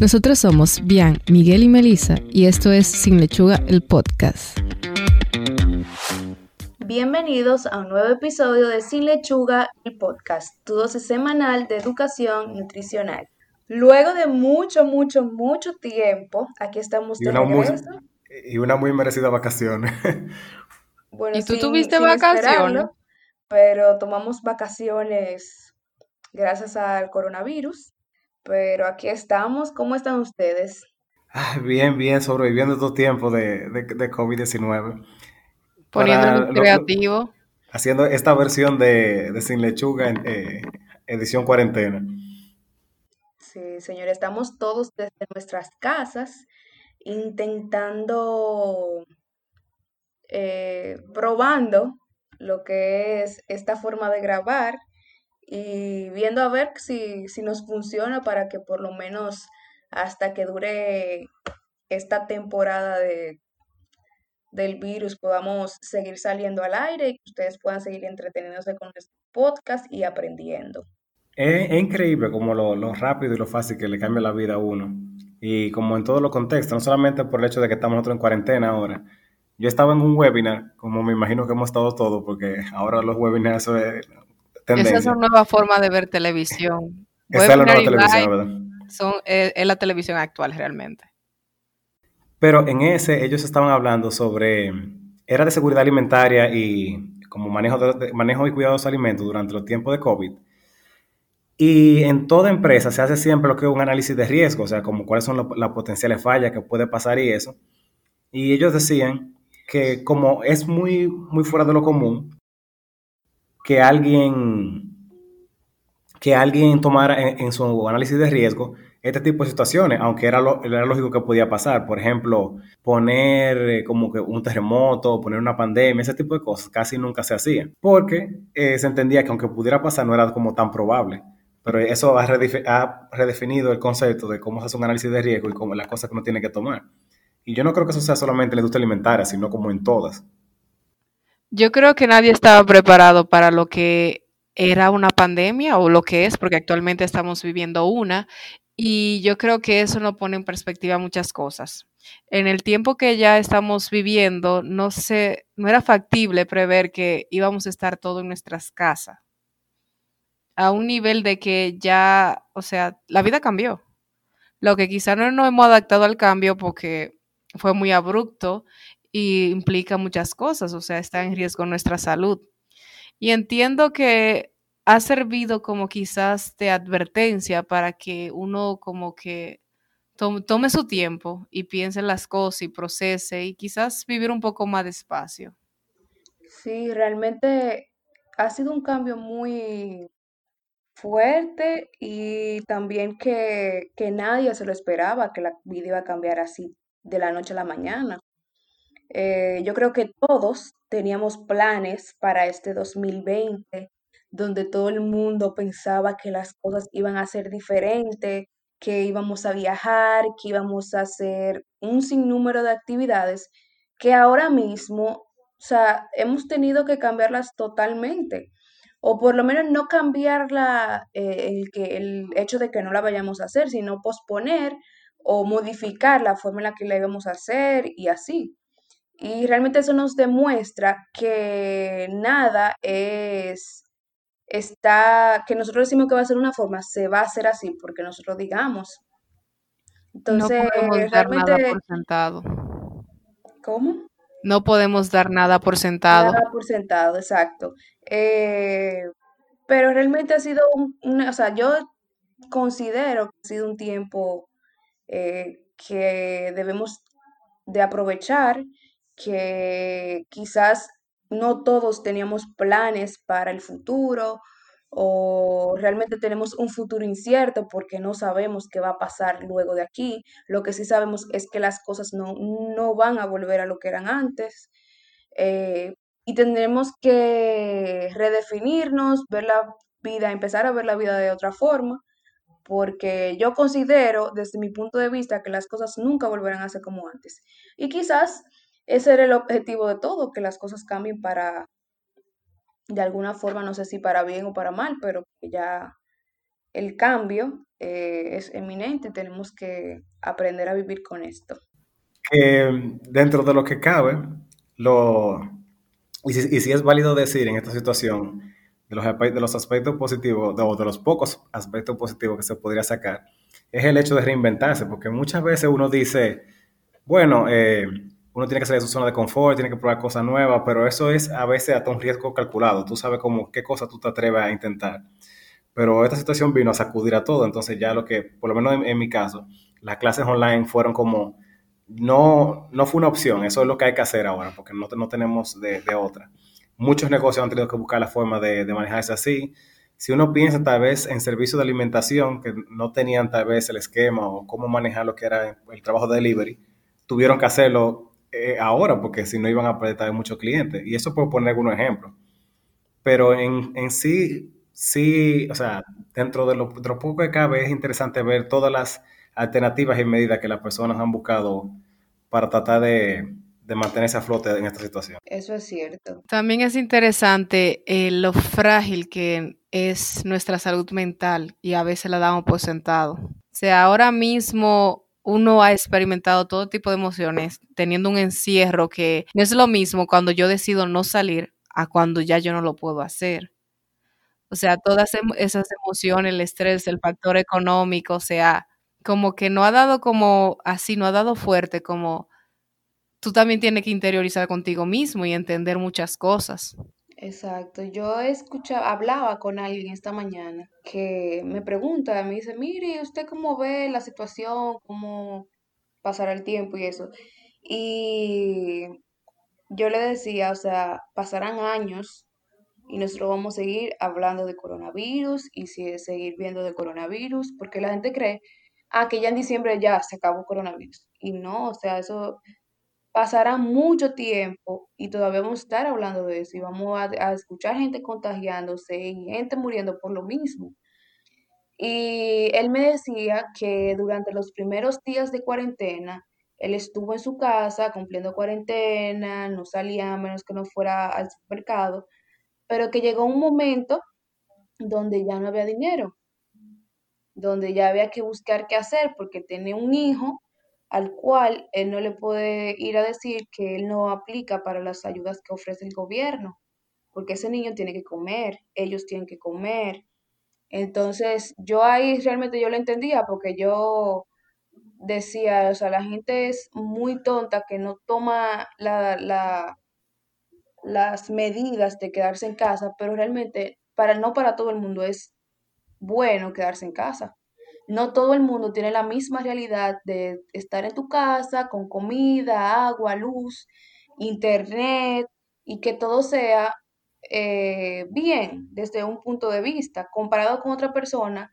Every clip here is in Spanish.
Nosotros somos Bian, Miguel y Melissa y esto es Sin Lechuga, el podcast. Bienvenidos a un nuevo episodio de Sin Lechuga, el podcast, tu dosis semanal de educación nutricional. Luego de mucho, mucho, mucho tiempo, aquí estamos y una, muy, y una muy merecida vacación. Bueno, ¿Y tú tuviste vacaciones? Pero tomamos vacaciones gracias al coronavirus. Pero aquí estamos. ¿Cómo están ustedes? bien, bien, sobreviviendo estos tiempos de, de, COVID-19. Poniéndonos creativo. haciendo esta versión de, Sin Lechuga en eh, edición cuarentena. Sí, señor, estamos todos desde nuestras casas intentando, eh, probando lo que es esta forma de grabar y viendo a ver si, si nos funciona para que por lo menos hasta que dure esta temporada de, del virus podamos seguir saliendo al aire y que ustedes puedan seguir entreteniéndose con este podcast y aprendiendo. Es, increíble como lo, lo, rápido y lo fácil que le cambia la vida a uno. Y como en todos los contextos, no solamente por el hecho de que estamos nosotros en cuarentena ahora. Yo estaba en un webinar, como me imagino que hemos estado todos, porque ahora los webinars es tendencia. Esa es una nueva forma de ver televisión. Esa es la nueva televisión, ¿verdad? Son, es, la televisión actual realmente. Pero en ese ellos estaban hablando sobre, era de seguridad alimentaria y como manejo, de, manejo y cuidado de los alimentos durante los tiempos de COVID. Y en toda empresa se hace siempre lo que es un análisis de riesgo, o sea, como cuáles son las potenciales fallas que puede pasar y eso. Y ellos decían que como es muy, muy fuera de lo común que alguien, que alguien tomara en, su análisis de riesgo este tipo de situaciones, aunque era, lo, era lógico que podía pasar. Por ejemplo, poner eh, como que un terremoto, poner una pandemia, ese tipo de cosas casi nunca se hacía, porque eh, se entendía que aunque pudiera pasar no era como tan probable. Pero eso ha, redefinido el concepto de cómo se hace un análisis de riesgo y cómo las cosas que uno tiene que tomar. Y yo no creo que eso sea solamente en la industria alimentaria, sino como en todas. Yo creo que nadie estaba preparado para lo que era una pandemia o lo que es, porque actualmente estamos viviendo una. Y yo creo que eso nos pone en perspectiva muchas cosas. En el tiempo que ya estamos viviendo, no, se, no era factible prever que íbamos a estar todo en nuestras casas a un nivel de que ya, o sea, la vida cambió. Lo que quizá no nos hemos adaptado al cambio porque fue muy abrupto y implica muchas cosas, o sea, está en riesgo nuestra salud. Y entiendo que ha servido como quizás de advertencia para que uno como que tome, su tiempo y piense en las cosas y procese y quizás vivir un poco más despacio. Sí, realmente ha sido un cambio muy fuerte y también que, nadie se lo esperaba, que la vida iba a cambiar así de la noche a la mañana. Eh, yo creo que todos teníamos planes para este 2020, donde todo el mundo pensaba que las cosas iban a ser diferentes, que íbamos a viajar, que íbamos a hacer un sinnúmero de actividades que ahora mismo, o sea, hemos tenido que cambiarlas totalmente o por lo menos no cambiar la, eh, el, que, el hecho de que no la vayamos a hacer, sino posponer o modificar la forma en la que la íbamos a hacer y así. Y realmente eso nos demuestra que nada es, está, que nosotros decimos que va a ser una forma, se va a hacer así porque nosotros digamos. Entonces, no podemos dar nada por sentado. ¿Cómo? No podemos dar nada por sentado. Nada por sentado, exacto. Eh, pero realmente ha sido un, o sea, yo considero que ha sido un tiempo eh, que debemos de aprovechar, que quizás no todos teníamos planes para el futuro o realmente tenemos un futuro incierto porque no sabemos qué va a pasar luego de aquí. Lo que sí sabemos es que las cosas no, no van a volver a lo que eran antes. Eh, y tendremos que redefinirnos, ver la vida, empezar a ver la vida de otra forma, porque yo considero desde mi punto de vista que las cosas nunca volverán a ser como antes. Y quizás ese era el objetivo de todo, que las cosas cambien para, de alguna forma, no sé si para bien o para mal, pero ya el cambio eh, es eminente, tenemos que aprender a vivir con esto. dentro de lo que cabe, lo, y, si, es válido decir en esta situación, de los, de los aspectos positivos, o de los pocos aspectos positivos que se podría sacar, es el hecho de reinventarse, porque muchas veces uno dice, bueno, eh, uno tiene que salir de su zona de confort, tiene que probar cosas nuevas, pero eso es a veces hasta un riesgo calculado. Tú sabes cómo, qué cosa tú te atreves a intentar. Pero esta situación vino a sacudir a todo, entonces ya lo que, por lo menos en, mi caso, las clases online fueron como, no, no fue una opción, eso es lo que hay que hacer ahora, porque no, no tenemos de, de otra. Muchos negocios han tenido que buscar la forma de, de manejarse así. Si uno piensa tal vez en servicios de alimentación que no tenían tal vez el esquema o cómo manejar lo que era el trabajo de delivery, tuvieron que hacerlo eh, ahora porque si no iban a perder muchos clientes. Y eso puedo poner algunos ejemplos. Pero en, en sí, sí, o sea, dentro de lo, de lo, poco que cabe es interesante ver todas las alternativas y medidas que las personas han buscado para tratar de, de mantenerse a flote en esta situación. Eso es cierto. También es interesante eh, lo frágil que es nuestra salud mental y a veces la damos por sentado. O sea, ahora mismo uno ha experimentado todo tipo de emociones teniendo un encierro que no es lo mismo cuando yo decido no salir a cuando ya yo no lo puedo hacer. O sea, todas esas emociones, el estrés, el factor económico, o sea, como que no ha dado como así, no ha dado fuerte como tú también tienes que interiorizar contigo mismo y entender muchas cosas. Exacto. Yo escuchaba, hablaba con alguien esta mañana que me pregunta, me dice, mire, ¿usted cómo ve la situación? ¿Cómo pasará el tiempo y eso? Y yo le decía, o sea, pasarán años y nosotros vamos a seguir hablando de coronavirus y seguir viendo de coronavirus, porque la gente cree, ah, que ya en diciembre ya se acabó coronavirus. Y no, o sea, eso pasará mucho tiempo y todavía vamos a estar hablando de eso y vamos a, escuchar gente contagiándose y gente muriendo por lo mismo. Y él me decía que durante los primeros días de cuarentena, él estuvo en su casa cumpliendo cuarentena, no salía a menos que no fuera al supermercado, pero que llegó un momento donde ya no había dinero, donde ya había que buscar qué hacer porque tenía un hijo al cual él no le puede ir a decir que él no aplica para las ayudas que ofrece el gobierno, porque ese niño tiene que comer, ellos tienen que comer. Entonces, yo ahí realmente yo lo entendía porque yo decía, o sea, la gente es muy tonta que no toma la, la, las medidas de quedarse en casa, pero realmente para no para todo el mundo es bueno quedarse en casa no todo el mundo tiene la misma realidad de estar en tu casa con comida, agua, luz, internet y que todo sea eh, bien desde un punto de vista comparado con otra persona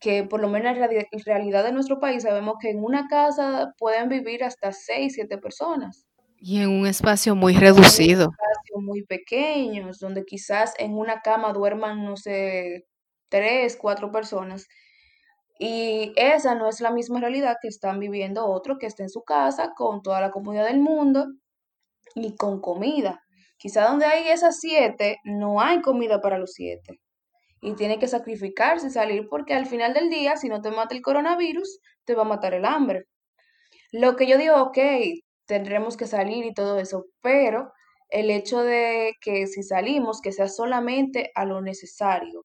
que por lo menos en la realidad de nuestro país sabemos que en una casa pueden vivir hasta seis, siete personas. Y en un espacio muy reducido. En un espacio muy pequeño, donde quizás en una cama duerman, no sé, tres, cuatro personas y esa no es la misma realidad que están viviendo otro que está en su casa con toda la comunidad del mundo y con comida. Quizá donde hay esas siete, no hay comida para los siete. Y tiene que sacrificarse y salir porque al final del día, si no te mata el coronavirus, te va a matar el hambre. Lo que yo digo, ok, tendremos que salir y todo eso, pero el hecho de que si salimos, que sea solamente a lo necesario,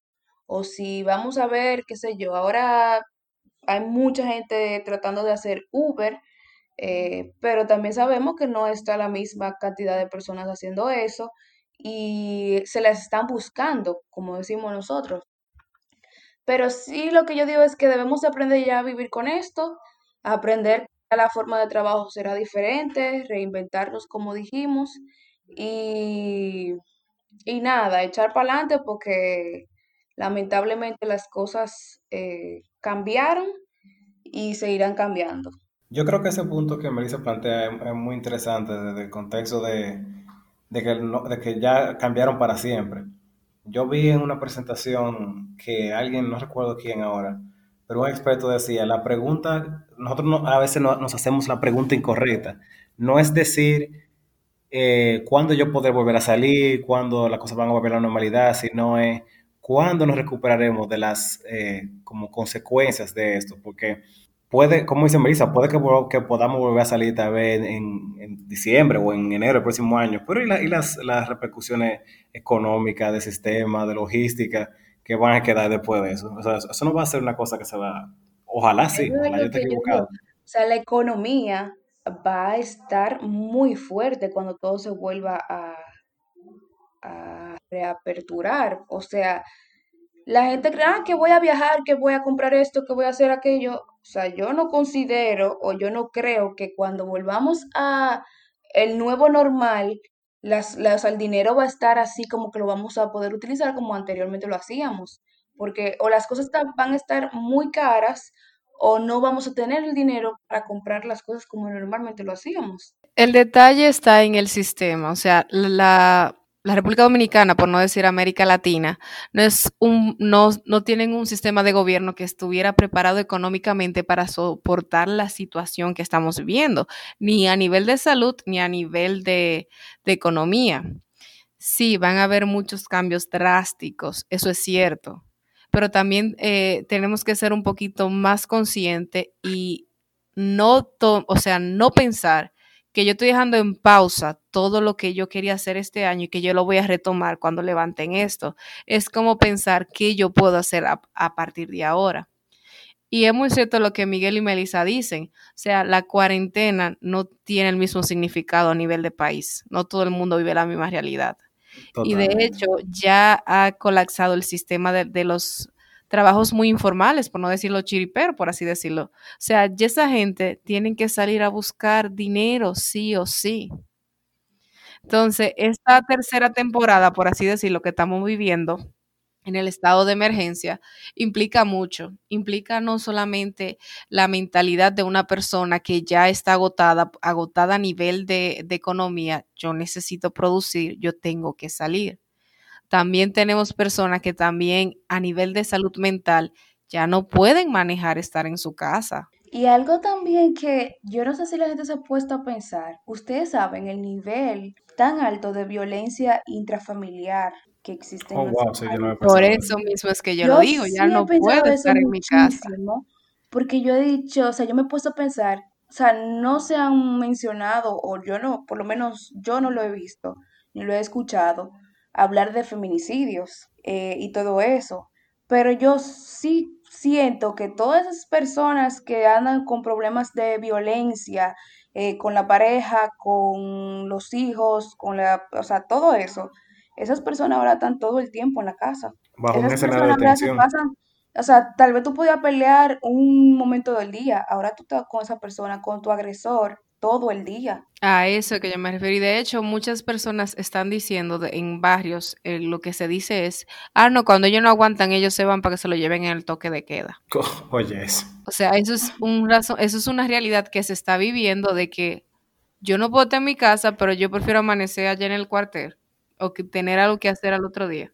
o si vamos a ver, qué sé yo, ahora hay mucha gente tratando de hacer Uber, eh, pero también sabemos que no está la misma cantidad de personas haciendo eso y se las están buscando, como decimos nosotros. Pero sí lo que yo digo es que debemos aprender ya a vivir con esto, aprender que la forma de trabajo será diferente, reinventarnos como dijimos y, y nada, echar para adelante porque lamentablemente las cosas eh, cambiaron y seguirán cambiando. Yo creo que ese punto que Melissa plantea es, muy interesante desde el contexto de, de, que de que ya cambiaron para siempre. Yo vi en una presentación que alguien, no recuerdo quién ahora, pero un experto decía, la pregunta, nosotros a veces nos hacemos la pregunta incorrecta. No es decir eh, cuándo yo podré volver a salir, cuándo las cosas van a volver a la normalidad, sino es ¿cuándo nos recuperaremos de las eh, como consecuencias de esto? Porque puede, como dice Melissa, puede que, que podamos volver a salir tal vez en, en, diciembre o en enero del próximo año, pero ¿y, la, y las, las, repercusiones económicas, de sistema, de logística, que van a quedar después de eso? O sea, eso no va a ser una cosa que se va, ojalá sí, ojalá yo esté equivocado. o sea, la economía va a estar muy fuerte cuando todo se vuelva a, a reaperturar, o sea, la gente cree, ah, que voy a viajar, que voy a comprar esto, que voy a hacer aquello. O sea, yo no considero o yo no creo que cuando volvamos a el nuevo normal, las, las, el dinero va a estar así como que lo vamos a poder utilizar como anteriormente lo hacíamos. Porque o las cosas van a estar muy caras o no vamos a tener el dinero para comprar las cosas como normalmente lo hacíamos. El detalle está en el sistema, o sea, la, la República Dominicana, por no decir América Latina, no, es un, no, no tienen un sistema de gobierno que estuviera preparado económicamente para soportar la situación que estamos viviendo, ni a nivel de salud, ni a nivel de, de economía. Sí, van a haber muchos cambios drásticos, eso es cierto, pero también eh, tenemos que ser un poquito más conscientes y no, o sea, no pensar que yo estoy dejando en pausa todo lo que yo quería hacer este año y que yo lo voy a retomar cuando levanten esto. Es como pensar qué yo puedo hacer a, partir de ahora. Y es muy cierto lo que Miguel y Melissa dicen. O sea, la cuarentena no tiene el mismo significado a nivel de país. No todo el mundo vive la misma realidad. Y de hecho, ya ha colapsado el sistema de, de los trabajos muy informales, por no decirlo chiripero, por así decirlo. O sea, ya esa gente tienen que salir a buscar dinero, sí o sí. Entonces, esta tercera temporada, por así decirlo, que estamos viviendo en el estado de emergencia, implica mucho. Implica no solamente la mentalidad de una persona que ya está agotada, agotada a nivel de, de economía, yo necesito producir, yo tengo que salir también tenemos personas que también a nivel de salud mental ya no pueden manejar estar en su casa. Y algo también que yo no sé si la gente se ha puesto a pensar, ustedes saben el nivel tan alto de violencia intrafamiliar que existe en oh, Por eso mismo es que yo, lo digo, ya no puedo estar en mi casa. Porque yo he dicho, o sea, yo me he puesto a pensar, o sea, no se han mencionado, o yo no, por lo menos yo no lo he visto, ni lo he escuchado, hablar de feminicidios eh, y todo eso. Pero yo sí siento que todas esas personas que andan con problemas de violencia, eh, con la pareja, con los hijos, con la, o sea, todo eso, esas personas ahora están todo el tiempo en la casa. Bajo un escenario de tensión. Pasan, o sea, tal vez tú podías pelear un momento del día, ahora tú estás con esa persona, con tu agresor, todo el día. A eso que yo me referí. De hecho, muchas personas están diciendo en barrios, eh, lo que se dice es, ah, no, cuando ellos no aguantan, ellos se van para que se lo lleven en el toque de queda. Oye, eso. O sea, eso es, un razón, eso es una realidad que se está viviendo de que yo no puedo estar en mi casa, pero yo prefiero amanecer allá en el cuartel o que tener algo que hacer al otro día.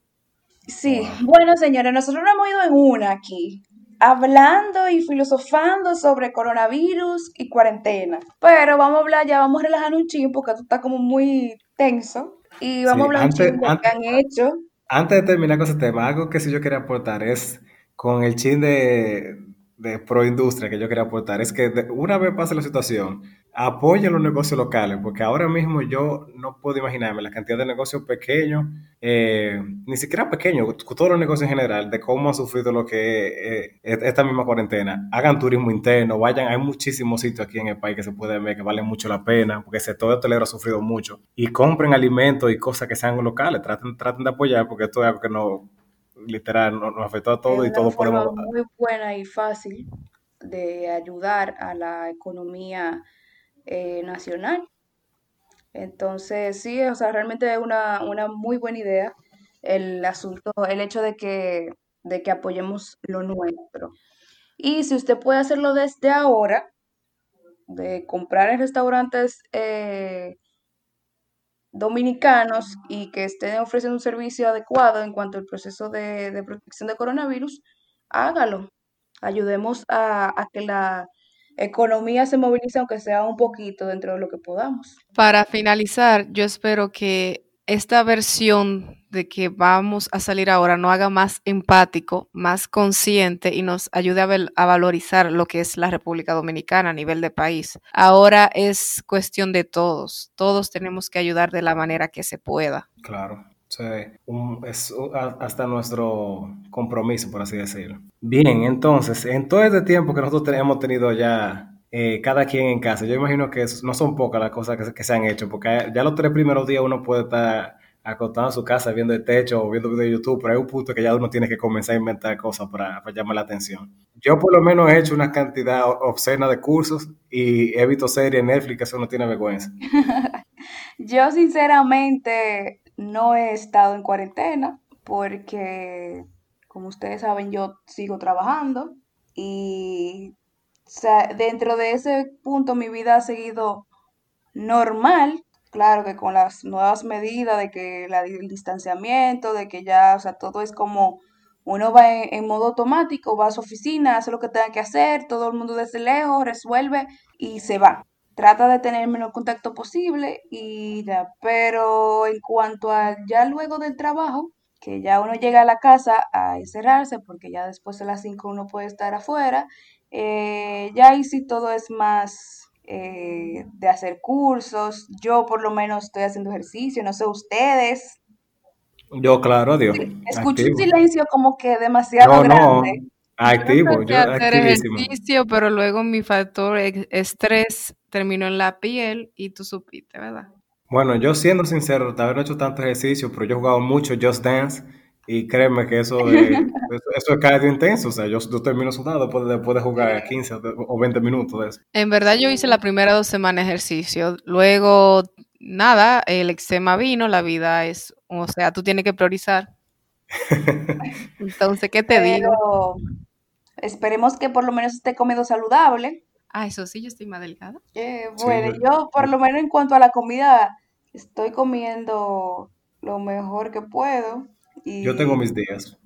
Sí, bueno, señores, nosotros no hemos ido en una aquí hablando y filosofando sobre coronavirus y cuarentena. Pero vamos a hablar, ya vamos a relajar un chingo porque esto está como muy tenso. Y vamos a hablar un de lo que han hecho. Antes de terminar con ese tema, algo que sí yo quería aportar es con el chin de, de proindustria que yo quería aportar, es que una vez pase la situación, apoyen los negocios locales, porque ahora mismo yo no puedo imaginarme la cantidad de negocios pequeños, eh, ni siquiera pequeños, todos los negocios en general, de cómo ha sufrido lo que eh, esta misma cuarentena. Hagan turismo interno, vayan, hay muchísimos sitios aquí en el país que se pueden ver que valen mucho la pena, porque el sector hotelero ha sufrido mucho. Y compren alimentos y cosas que sean locales, traten, traten de apoyar, porque esto es algo que no, literal, nos, afectó a todos y todos podemos... muy buena y fácil de ayudar a la economía eh, nacional. Entonces, sí, o sea, realmente es una, una, muy buena idea el asunto, el hecho de que, de que apoyemos lo nuestro. Y si usted puede hacerlo desde ahora, de comprar en restaurantes eh, dominicanos y que estén ofreciendo un servicio adecuado en cuanto al proceso de, de protección de coronavirus, hágalo. Ayudemos a, a que la economía se movilice, aunque sea un poquito dentro de lo que podamos. Para finalizar, yo espero que esta versión de que vamos a salir ahora no haga más empático, más consciente y nos ayude a, a, valorizar lo que es la República Dominicana a nivel de país. Ahora es cuestión de todos, todos tenemos que ayudar de la manera que se pueda. Claro. Sí, un, es hasta nuestro compromiso, por así decirlo. Bien, entonces, en todo este tiempo que nosotros hemos tenido ya eh, cada quien en casa, yo imagino que no son pocas las cosas que, se han hecho, porque ya los tres primeros días uno puede estar acostado en su casa viendo el techo o viendo videos de YouTube, pero hay un punto que ya uno tiene que comenzar a inventar cosas para, para llamar la atención. Yo por lo menos he hecho una cantidad obscena de cursos y he visto series en Netflix que eso no tiene vergüenza. yo sinceramente no he estado en cuarentena porque, como ustedes saben, yo sigo trabajando y dentro de ese punto mi vida ha seguido normal, claro que con las nuevas medidas de que el distanciamiento, de que ya, o sea, todo es como uno va en, modo automático, va a su oficina, hace lo que tenga que hacer, todo el mundo desde lejos resuelve y se va. Trata de tener el menor contacto posible y ya, pero en cuanto a ya luego del trabajo, que ya uno llega a la casa a encerrarse, porque ya después de las 5 uno puede estar afuera, eh, ya ahí sí todo es más eh, de hacer cursos. Yo por lo menos estoy haciendo ejercicio, no sé ustedes. Yo, claro, Dios. Escucho un silencio como que demasiado grande. No. Activo, yo, hacer ejercicio, pero luego mi factor estrés terminó en la piel y tú supiste, ¿verdad? Bueno, yo siendo sincero, tal vez no he hecho tanto ejercicio, pero yo he jugado mucho Just Dance y créeme que eso, de, eso, es cardio intenso. O sea, yo, termino sudado después, después de jugar 15 o 20 minutos de eso. En verdad, yo hice la primera dos semanas de ejercicio. Luego, nada, el eczema vino, la vida es, o sea, tú tienes que priorizar. Entonces, ¿qué te digo? Esperemos que por lo menos esté comiendo saludable. Ah, eso sí, yo estoy más delgada. Eh, bueno, yo por lo menos en cuanto a la comida, estoy comiendo lo mejor que puedo. Yo tengo mis días.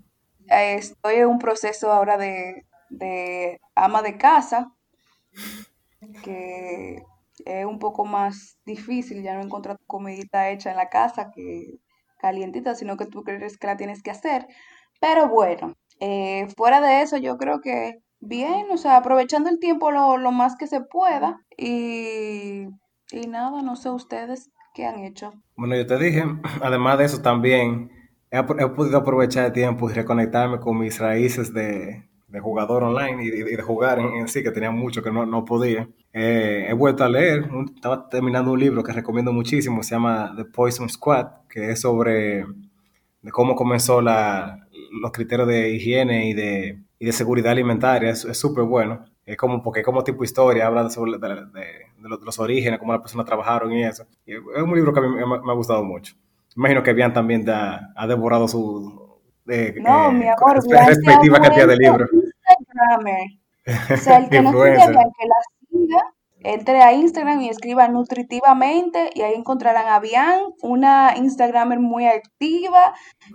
Estoy en un proceso ahora de, ama de casa, que es un poco más difícil, ya no encontrar tu comidita hecha en la casa que calientita, sino que tú crees que la tienes que hacer. Pero bueno, eh, fuera de eso, yo creo que bien, o sea, aprovechando el tiempo lo, lo más que se pueda y, y nada, no sé ustedes qué han hecho. Bueno, yo te dije, además de eso también he, podido aprovechar el tiempo y reconectarme con mis raíces de, jugador online y de, jugar en, sí, que tenía mucho que no, podía. Eh, he vuelto a leer, estaba terminando un libro que recomiendo muchísimo, se llama The Poison Squad, que es sobre de cómo comenzó la, los criterios de higiene y de, y de seguridad alimentaria. Es súper bueno. Es como, porque como tipo historia, habla sobre de, los, orígenes, cómo las personas trabajaron y eso. es un libro que a mí me, me ha gustado mucho. Imagino que Bian también te ha, devorado su eh, no, eh, mi amor, respectiva cantidad de libros. O sea, el que no sigue que la siga, entre a Instagram y escriba nutritivamente y ahí encontrarán a Bian, una Instagramer muy activa,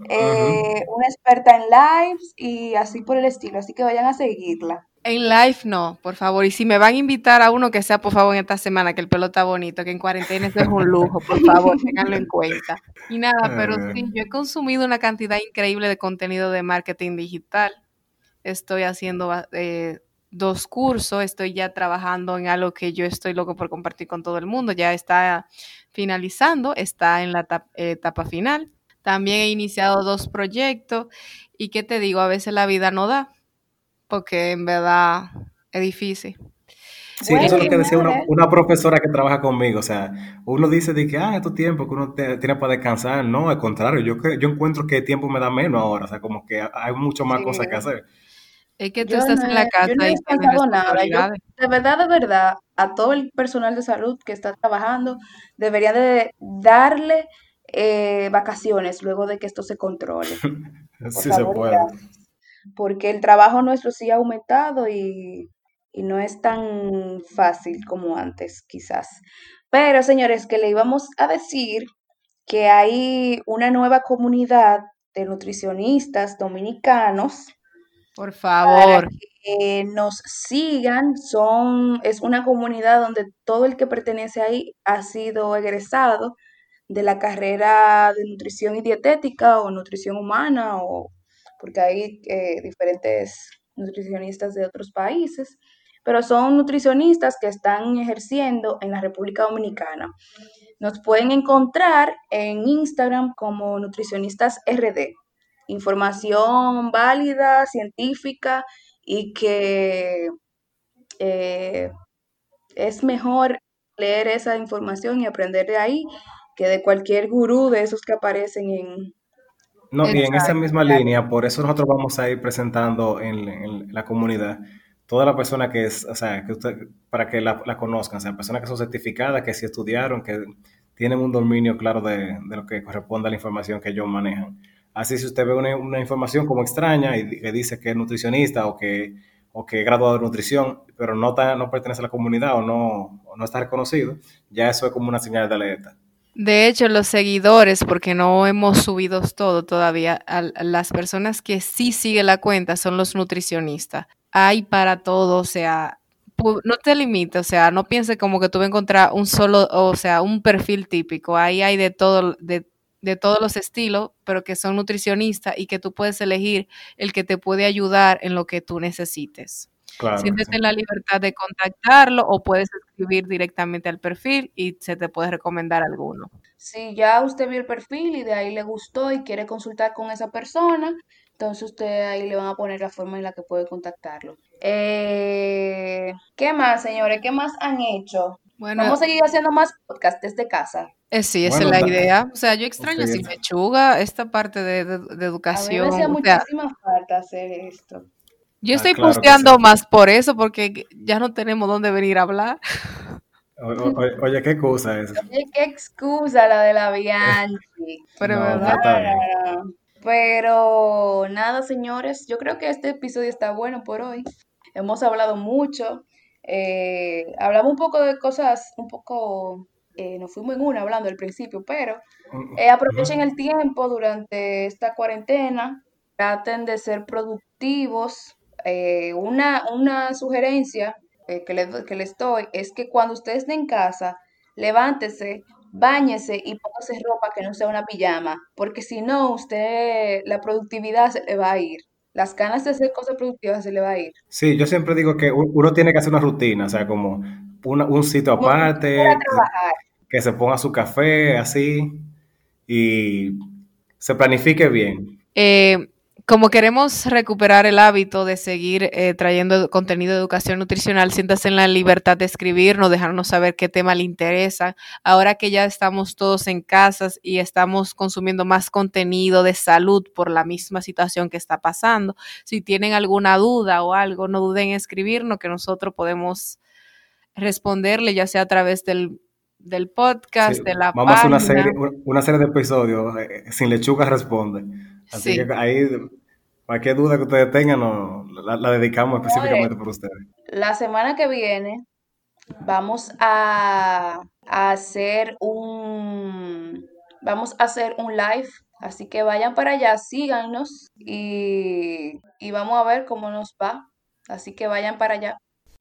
eh, una experta en lives y así por el estilo. Así que vayan a seguirla. En live no, por favor. Y si me van a invitar a uno que sea, por favor, en esta semana, que el pelo está bonito, que en cuarentena eso es un lujo, por favor, tenganlo en cuenta. Y nada, pero sí, yo he consumido una cantidad increíble de contenido de marketing digital. Estoy haciendo eh, dos cursos, estoy ya trabajando en algo que yo estoy loco por compartir con todo el mundo. Ya está finalizando, está en la etapa final. También he iniciado dos proyectos y qué te digo, a veces la vida no da porque en verdad es difícil. Sí, eso es lo que decía una, profesora que trabaja conmigo. O sea, uno dice de que, ah, estos tiempos que uno tiene para descansar. No, al contrario, yo, yo encuentro que el tiempo me da menos ahora. O sea, como que hay mucho más cosas que hacer. Es que tú estás en la casa y no nada. de verdad, de verdad, a todo el personal de salud que está trabajando, debería de darle eh, vacaciones luego de que esto se controle. sí se puede porque el trabajo nuestro sí ha aumentado y, no es tan fácil como antes, quizás. Pero, señores, que le íbamos a decir que hay una nueva comunidad de nutricionistas dominicanos. Por favor. que nos sigan. Son, es una comunidad donde todo el que pertenece ahí ha sido egresado de la carrera de nutrición y dietética o nutrición humana, o porque hay eh, diferentes nutricionistas de otros países, pero son nutricionistas que están ejerciendo en la República Dominicana. Nos pueden encontrar en Instagram como nutricionistas RD. Información válida, científica y que eh, es mejor leer esa información y aprender de ahí que de cualquier gurú de esos que aparecen en... No, y en esa misma línea, por eso nosotros vamos a ir presentando en, la comunidad toda la persona que es, o sea, que usted, para que la, conozcan, o sea, personas que son certificadas, que sí estudiaron, que tienen un dominio claro de, lo que corresponde a la información que ellos manejan. Así si usted ve una, información como extraña y que dice que es nutricionista o que, o que es graduado de nutrición, pero no, no pertenece a la comunidad o no, no está reconocido, ya eso es como una señal de alerta. De hecho, los seguidores, porque no hemos subido todo todavía, las personas que sí siguen la cuenta son los nutricionistas. Hay para todo, o sea, no te limites, o sea, no pienses como que tú vas a encontrar un solo, o sea, un perfil típico. Ahí hay de todo, de, de todos los estilos, pero que son nutricionistas y que tú puedes elegir el que te puede ayudar en lo que tú necesites. Claro, Siéntete en la libertad de contactarlo o puedes escribir directamente al perfil y se te puede recomendar alguno. Si ya usted vio el perfil y de ahí le gustó y quiere consultar con esa persona, entonces usted ahí le van a poner la forma en la que puede contactarlo. Eh, ¿Qué más, señores? ¿Qué más han hecho? Bueno, Vamos a seguir haciendo más podcasts desde casa. Eh, sí, esa es la idea. O sea, yo extraño sin lechuga esta parte de, educación. A mí me hacía muchísima falta hacer esto. Yo ah, estoy posteando más por eso, porque ya no tenemos dónde venir a hablar. oye, qué excusa es. Oye, qué excusa la de la Bianchi. Pero, Pero nada, señores, yo creo que este episodio está bueno por hoy. Hemos hablado mucho. Eh, hablamos un poco de cosas, un poco, eh, nos fuimos en una hablando al principio, pero eh, aprovechen el tiempo durante esta cuarentena, traten de ser productivos, eh, una, una sugerencia eh, que, les, que les doy es que cuando usted esté en casa, levántese, báñese y póngase ropa que no sea una pijama, porque si no, usted, la productividad se le va a ir. Las ganas de hacer cosas productivas se le va a ir. Sí, yo siempre digo que uno tiene que hacer una rutina, o sea, como un sitio aparte, que se ponga su café así y se planifique bien. Eh, como queremos recuperar el hábito de seguir eh, trayendo contenido de educación nutricional, siéntase en la libertad de escribirnos, dejarnos saber qué tema le interesa. Ahora que ya estamos todos en casas y estamos consumiendo más contenido de salud por la misma situación que está pasando, si tienen alguna duda o algo, no duden en escribirnos que nosotros podemos responderle, ya sea a través del del podcast, de la Vamos a una serie, una serie de episodios, eh, Sin Lechuga Responde. Así que ahí, cualquier duda que ustedes tengan, la, dedicamos específicamente por ustedes. La semana que viene vamos a, hacer un vamos a hacer un live. Así que vayan para allá, síganos y, y vamos a ver cómo nos va. Así que vayan para allá.